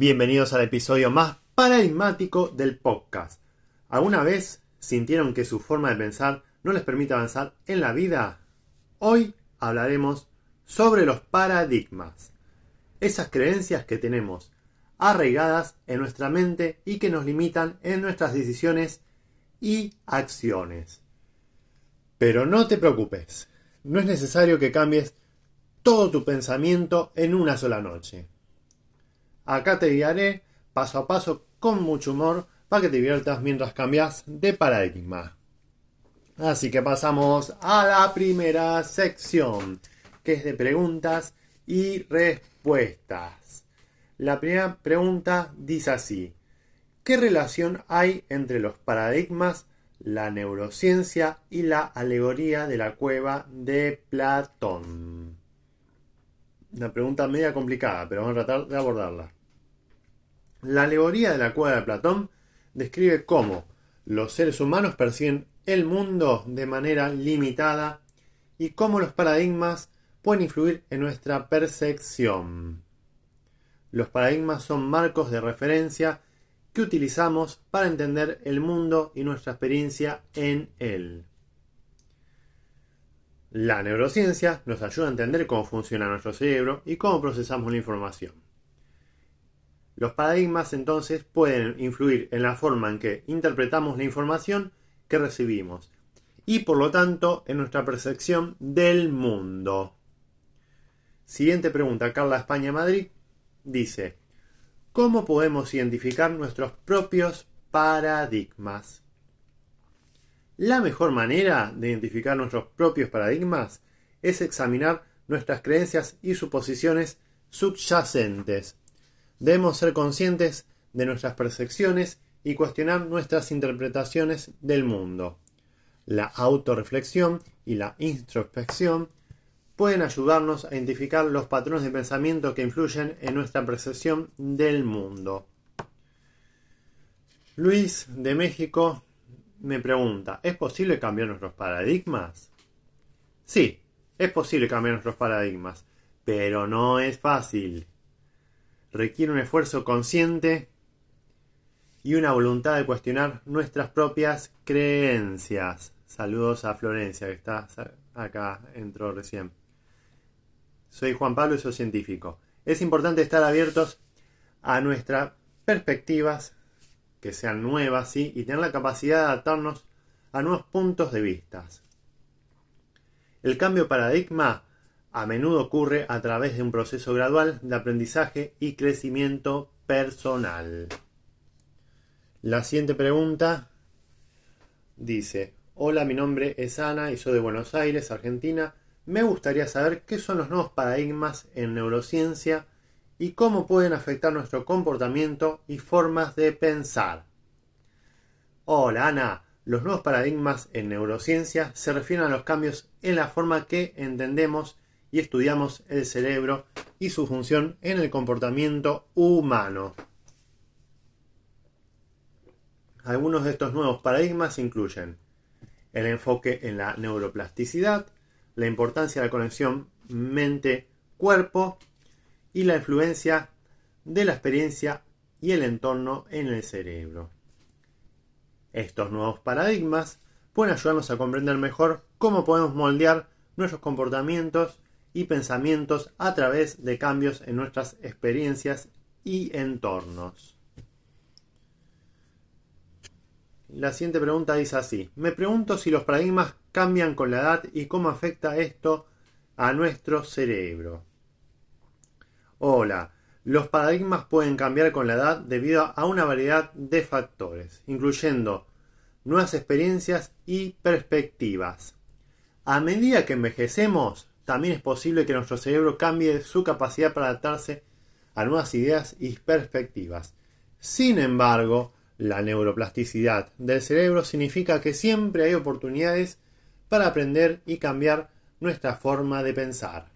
Bienvenidos al episodio más paradigmático del podcast. ¿Alguna vez sintieron que su forma de pensar no les permite avanzar en la vida? Hoy hablaremos sobre los paradigmas. Esas creencias que tenemos arraigadas en nuestra mente y que nos limitan en nuestras decisiones y acciones. Pero no te preocupes, no es necesario que cambies todo tu pensamiento en una sola noche. Acá te guiaré paso a paso con mucho humor para que te diviertas mientras cambias de paradigma. Así que pasamos a la primera sección, que es de preguntas y respuestas. La primera pregunta dice así, ¿qué relación hay entre los paradigmas, la neurociencia y la alegoría de la cueva de Platón? Una pregunta media complicada, pero vamos a tratar de abordarla. La alegoría de la cueva de Platón describe cómo los seres humanos perciben el mundo de manera limitada y cómo los paradigmas pueden influir en nuestra percepción. Los paradigmas son marcos de referencia que utilizamos para entender el mundo y nuestra experiencia en él. La neurociencia nos ayuda a entender cómo funciona nuestro cerebro y cómo procesamos la información. Los paradigmas entonces pueden influir en la forma en que interpretamos la información que recibimos y por lo tanto en nuestra percepción del mundo. Siguiente pregunta, Carla España Madrid dice, ¿cómo podemos identificar nuestros propios paradigmas? La mejor manera de identificar nuestros propios paradigmas es examinar nuestras creencias y suposiciones subyacentes Debemos ser conscientes de nuestras percepciones y cuestionar nuestras interpretaciones del mundo. La autorreflexión y la introspección pueden ayudarnos a identificar los patrones de pensamiento que influyen en nuestra percepción del mundo. Luis de México me pregunta, ¿es posible cambiar nuestros paradigmas? Sí, es posible cambiar nuestros paradigmas, pero no es fácil requiere un esfuerzo consciente y una voluntad de cuestionar nuestras propias creencias. Saludos a Florencia, que está acá, entró recién. Soy Juan Pablo y soy científico. Es importante estar abiertos a nuestras perspectivas, que sean nuevas, y tener la capacidad de adaptarnos a nuevos puntos de vista. El cambio de paradigma a menudo ocurre a través de un proceso gradual de aprendizaje y crecimiento personal. La siguiente pregunta dice, hola, mi nombre es Ana y soy de Buenos Aires, Argentina. Me gustaría saber qué son los nuevos paradigmas en neurociencia y cómo pueden afectar nuestro comportamiento y formas de pensar. Hola, Ana. Los nuevos paradigmas en neurociencia se refieren a los cambios en la forma que entendemos y estudiamos el cerebro y su función en el comportamiento humano. Algunos de estos nuevos paradigmas incluyen el enfoque en la neuroplasticidad, la importancia de la conexión mente-cuerpo y la influencia de la experiencia y el entorno en el cerebro. Estos nuevos paradigmas pueden ayudarnos a comprender mejor cómo podemos moldear nuestros comportamientos y pensamientos a través de cambios en nuestras experiencias y entornos. La siguiente pregunta dice así, me pregunto si los paradigmas cambian con la edad y cómo afecta esto a nuestro cerebro. Hola, los paradigmas pueden cambiar con la edad debido a una variedad de factores, incluyendo nuevas experiencias y perspectivas. A medida que envejecemos, también es posible que nuestro cerebro cambie su capacidad para adaptarse a nuevas ideas y perspectivas. Sin embargo, la neuroplasticidad del cerebro significa que siempre hay oportunidades para aprender y cambiar nuestra forma de pensar.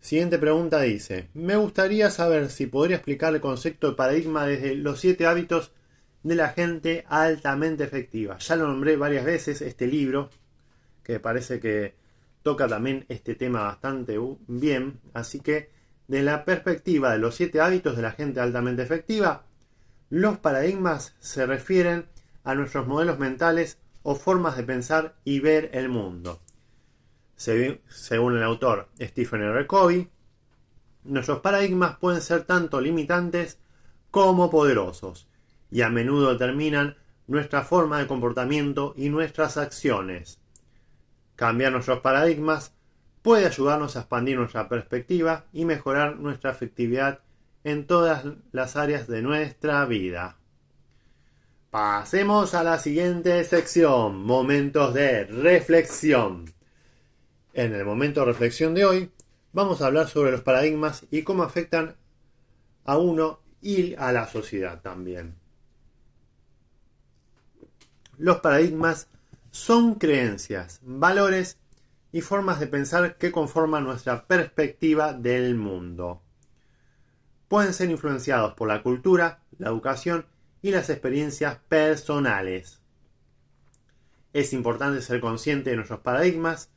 Siguiente pregunta dice, me gustaría saber si podría explicar el concepto de paradigma desde los siete hábitos de la gente altamente efectiva. Ya lo nombré varias veces este libro, parece que toca también este tema bastante bien, así que de la perspectiva de los siete hábitos de la gente altamente efectiva, los paradigmas se refieren a nuestros modelos mentales o formas de pensar y ver el mundo. Según el autor Stephen R. Covey, nuestros paradigmas pueden ser tanto limitantes como poderosos y a menudo determinan nuestra forma de comportamiento y nuestras acciones. Cambiar nuestros paradigmas puede ayudarnos a expandir nuestra perspectiva y mejorar nuestra efectividad en todas las áreas de nuestra vida. Pasemos a la siguiente sección, momentos de reflexión. En el momento de reflexión de hoy, vamos a hablar sobre los paradigmas y cómo afectan a uno y a la sociedad también. Los paradigmas son creencias, valores y formas de pensar que conforman nuestra perspectiva del mundo. Pueden ser influenciados por la cultura, la educación y las experiencias personales. Es importante ser consciente de nuestros paradigmas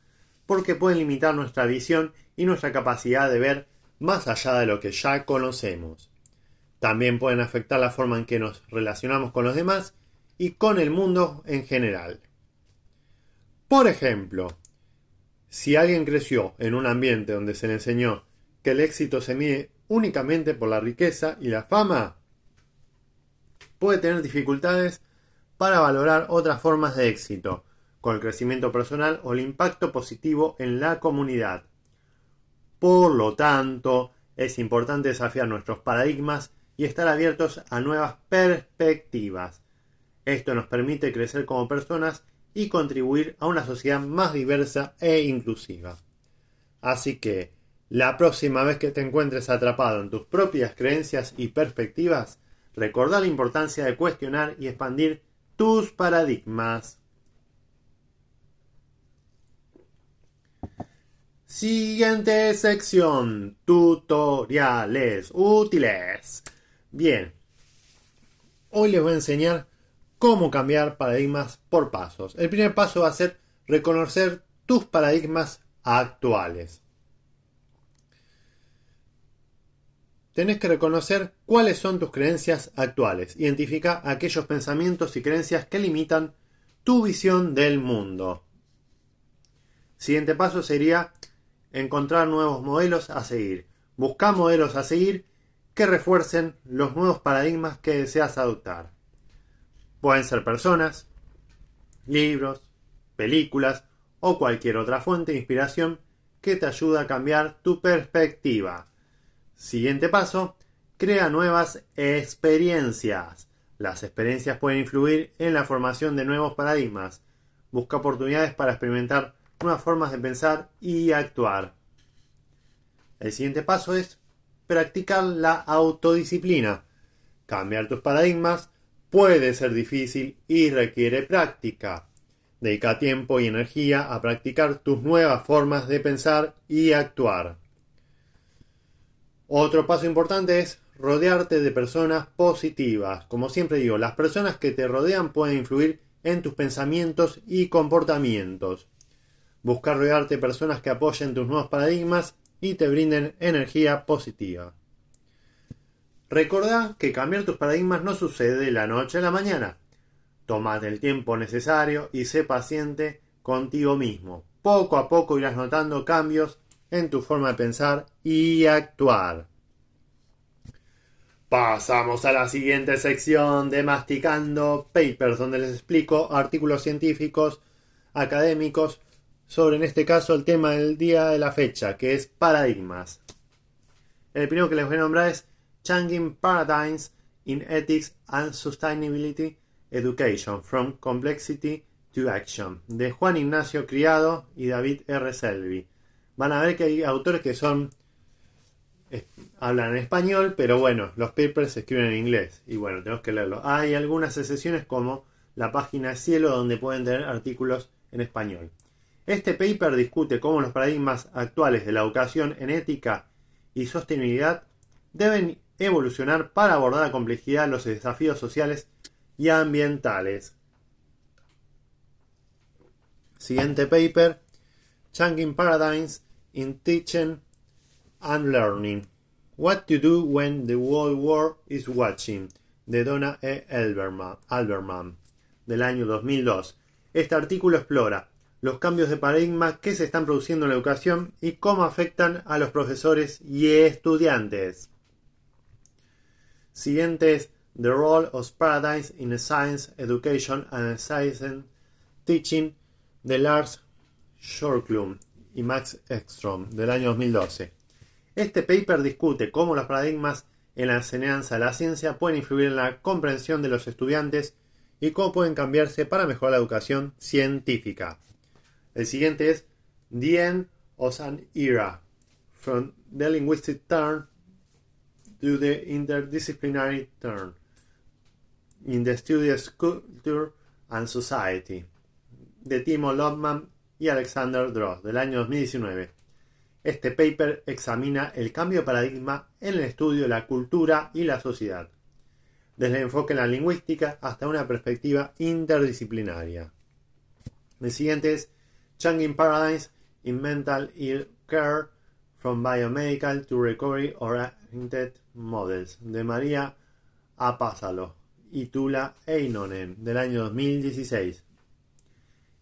porque pueden limitar nuestra visión y nuestra capacidad de ver más allá de lo que ya conocemos. También pueden afectar la forma en que nos relacionamos con los demás y con el mundo en general. Por ejemplo, si alguien creció en un ambiente donde se le enseñó que el éxito se mide únicamente por la riqueza y la fama, puede tener dificultades para valorar otras formas de éxito, con el crecimiento personal o el impacto positivo en la comunidad. Por lo tanto, es importante desafiar nuestros paradigmas y estar abiertos a nuevas perspectivas. Esto nos permite crecer como personas y contribuir a una sociedad más diversa e inclusiva. Así que, la próxima vez que te encuentres atrapado en tus propias creencias y perspectivas, recordá la importancia de cuestionar y expandir tus paradigmas. Siguiente sección, tutoriales útiles. Bien, hoy les voy a enseñar cómo cambiar paradigmas por pasos. El primer paso va a ser reconocer tus paradigmas actuales. Tenés que reconocer cuáles son tus creencias actuales. Identifica aquellos pensamientos y creencias que limitan tu visión del mundo. Siguiente paso sería encontrar nuevos modelos a seguir. Busca modelos a seguir que refuercen los nuevos paradigmas que deseas adoptar. Pueden ser personas, libros, películas o cualquier otra fuente de inspiración que te ayude a cambiar tu perspectiva. Siguiente paso, crea nuevas experiencias. Las experiencias pueden influir en la formación de nuevos paradigmas. Busca oportunidades para experimentar nuevas formas de pensar y actuar. El siguiente paso es practicar la autodisciplina. Cambiar tus paradigmas puede ser difícil y requiere práctica. Dedica tiempo y energía a practicar tus nuevas formas de pensar y actuar. Otro paso importante es rodearte de personas positivas. Como siempre digo, las personas que te rodean pueden influir en tus pensamientos y comportamientos. Buscar rodearte de personas que apoyen tus nuevos paradigmas y te brinden energía positiva. Recordá que cambiar tus paradigmas no sucede de la noche a la mañana. Tómate el tiempo necesario y sé paciente contigo mismo. Poco a poco irás notando cambios en tu forma de pensar y actuar. Pasamos a la siguiente sección de Masticando Papers, donde les explico artículos científicos, académicos, sobre en este caso el tema del día de la fecha, que es paradigmas. El primero que les voy a nombrar es Changing Paradigms in Ethics and Sustainability Education, from Complexity to Action, de Juan Ignacio Criado y David R. Selby. Van a ver que hay autores que son hablan en español, pero bueno, los papers se escriben en inglés y bueno, tenemos que leerlo. Hay algunas excepciones como la página Cielo donde pueden tener artículos en español. Este paper discute cómo los paradigmas actuales de la educación en ética y sostenibilidad deben evolucionar para abordar la complejidad, los desafíos sociales y ambientales. Siguiente paper, Changing Paradigms in Teaching and Learning. What to Do When the World War is Watching, de Donna E. Alberman, del año 2002. Este artículo explora los cambios de paradigma que se están produciendo en la educación y cómo afectan a los profesores y estudiantes. Siguiente es The Role of Paradigms in Science Education and Science Teaching de Lars Shorklund y Max Ekstrom del año 2012. Este paper discute cómo los paradigmas en la enseñanza de la ciencia pueden influir en la comprensión de los estudiantes y cómo pueden cambiarse para mejorar la educación científica. El siguiente es The End of an Era, from the Linguistic Turn to the Interdisciplinary Turn, in the Studies Culture and Society, de Timo Lodman y Alexander Dross, del año 2019. Este paper examina el cambio de paradigma en el estudio de la cultura y la sociedad, desde el enfoque en la lingüística hasta una perspectiva interdisciplinaria. El siguiente es Changing Paradigms in Mental Ill Care from Biomedical to Recovery Models de María Apásalo y Tula Einonen del año 2016.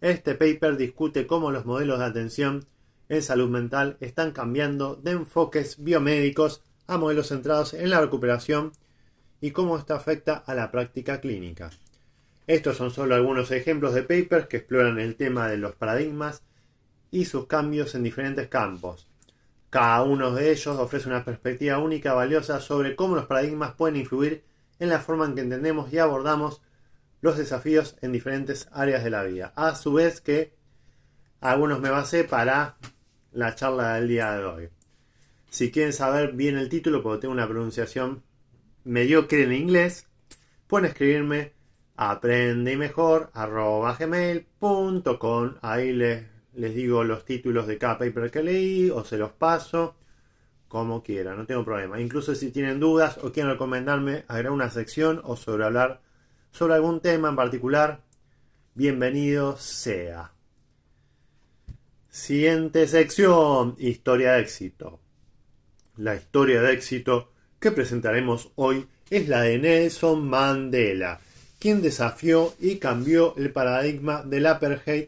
Este paper discute cómo los modelos de atención en salud mental están cambiando de enfoques biomédicos a modelos centrados en la recuperación y cómo esto afecta a la práctica clínica. Estos son solo algunos ejemplos de papers que exploran el tema de los paradigmas y sus cambios en diferentes campos. Cada uno de ellos ofrece una perspectiva única valiosa sobre cómo los paradigmas pueden influir en la forma en que entendemos y abordamos los desafíos en diferentes áreas de la vida. A su vez que algunos me basé para la charla del día de hoy. Si quieren saber bien el título, porque tengo una pronunciación mediocre en inglés, pueden escribirme aprende mejor gmail.com ahí les, les digo los títulos de cada paper que leí o se los paso como quieran, no tengo problema. Incluso si tienen dudas o quieren recomendarme agregar una sección o sobre hablar sobre algún tema en particular, bienvenido sea. Siguiente sección, historia de éxito. La historia de éxito que presentaremos hoy es la de Nelson Mandela quien desafió y cambió el paradigma del apartheid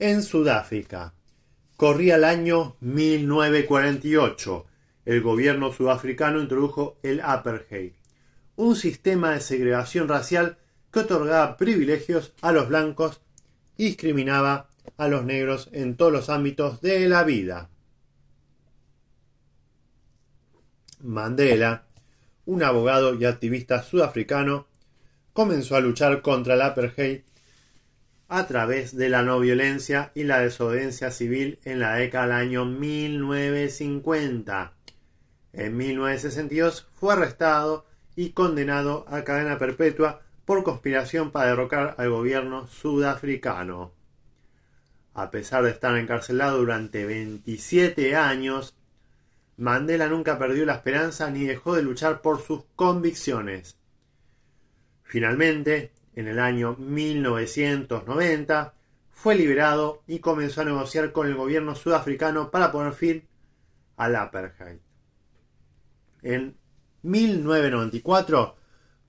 en Sudáfrica. Corría el año 1948. El gobierno sudafricano introdujo el apartheid, un sistema de segregación racial que otorgaba privilegios a los blancos y discriminaba a los negros en todos los ámbitos de la vida. Mandela, un abogado y activista sudafricano, comenzó a luchar contra el apartheid a través de la no violencia y la desobediencia civil en la década del año 1950. En 1962 fue arrestado y condenado a cadena perpetua por conspiración para derrocar al gobierno sudafricano. A pesar de estar encarcelado durante 27 años, Mandela nunca perdió la esperanza ni dejó de luchar por sus convicciones. Finalmente, en el año 1990, fue liberado y comenzó a negociar con el gobierno sudafricano para poner fin al apartheid. En 1994,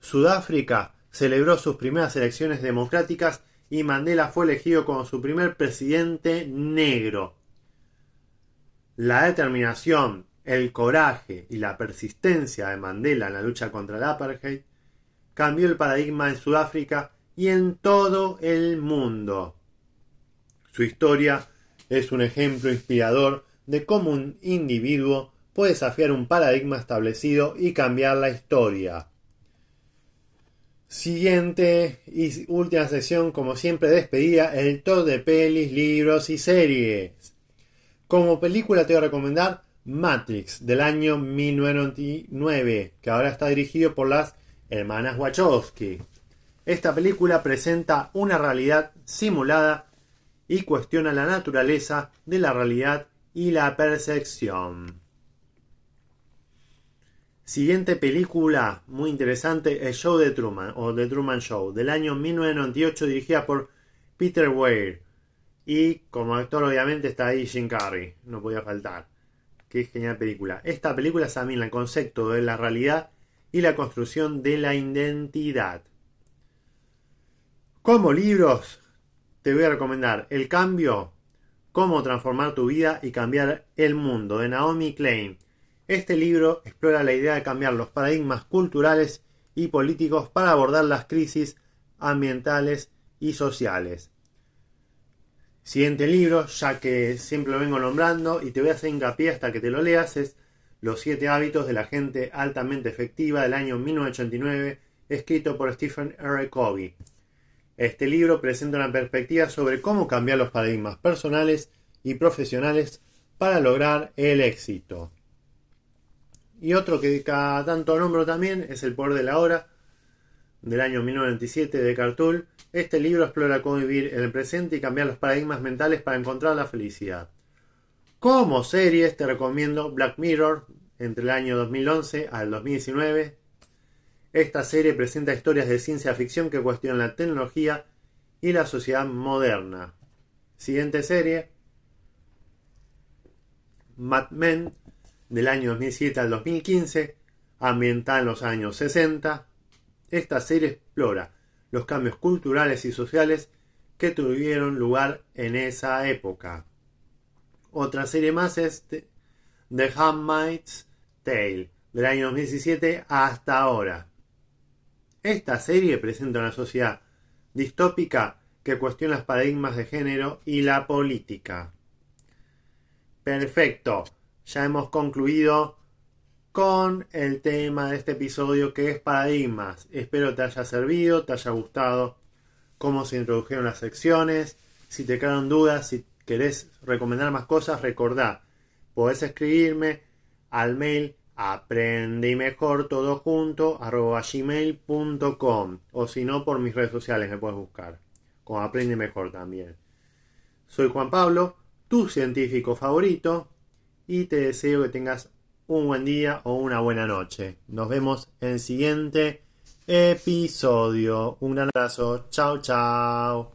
Sudáfrica celebró sus primeras elecciones democráticas y Mandela fue elegido como su primer presidente negro. La determinación, el coraje y la persistencia de Mandela en la lucha contra el apartheid cambió el paradigma en Sudáfrica y en todo el mundo. Su historia es un ejemplo inspirador de cómo un individuo puede desafiar un paradigma establecido y cambiar la historia. Siguiente y última sesión, como siempre, despedida, el top de pelis, libros y series. Como película te voy a recomendar Matrix del año 1999, que ahora está dirigido por las hermanas Wachowski. Esta película presenta una realidad simulada y cuestiona la naturaleza de la realidad y la percepción. Siguiente película muy interesante, El Show de Truman o The Truman Show, del año 1998, dirigida por Peter Weir. Y como actor obviamente está ahí Jim Carrey, no podía faltar. Qué genial película. Esta película examina el concepto de la realidad y la construcción de la identidad. Como libros, te voy a recomendar El cambio, cómo transformar tu vida y cambiar el mundo, de Naomi Klein. Este libro explora la idea de cambiar los paradigmas culturales y políticos para abordar las crisis ambientales y sociales. Siguiente libro, ya que siempre lo vengo nombrando y te voy a hacer hincapié hasta que te lo leas, es Los siete hábitos de la gente altamente efectiva del año 1989, escrito por Stephen R. Covey. Este libro presenta una perspectiva sobre cómo cambiar los paradigmas personales y profesionales para lograr el éxito. Y otro que cada tanto nombro también es El poder de la hora, del año 1997 de Cartul. Este libro explora cómo vivir en el presente y cambiar los paradigmas mentales para encontrar la felicidad. Como series te recomiendo Black Mirror entre el año 2011 al 2019. Esta serie presenta historias de ciencia ficción que cuestionan la tecnología y la sociedad moderna. Siguiente serie. Mad Men del año 2007 al 2015, ambientada en los años 60. Esta serie explora los cambios culturales y sociales que tuvieron lugar en esa época. Otra serie más es The Handmaid's Tale, del año 2017 hasta ahora. Esta serie presenta una sociedad distópica que cuestiona los paradigmas de género y la política. Perfecto ya hemos concluido con el tema de este episodio que es paradigmas. Espero te haya servido, te haya gustado cómo se introdujeron las secciones. Si te quedaron dudas, si querés recomendar más cosas, recordá, podés escribirme al mail aprende mejor todo junto o si no por mis redes sociales me puedes buscar como aprende mejor también. Soy Juan Pablo, tu científico favorito y te deseo que tengas un buen día o una buena noche. Nos vemos en el siguiente episodio. Un gran abrazo. Chao, chao.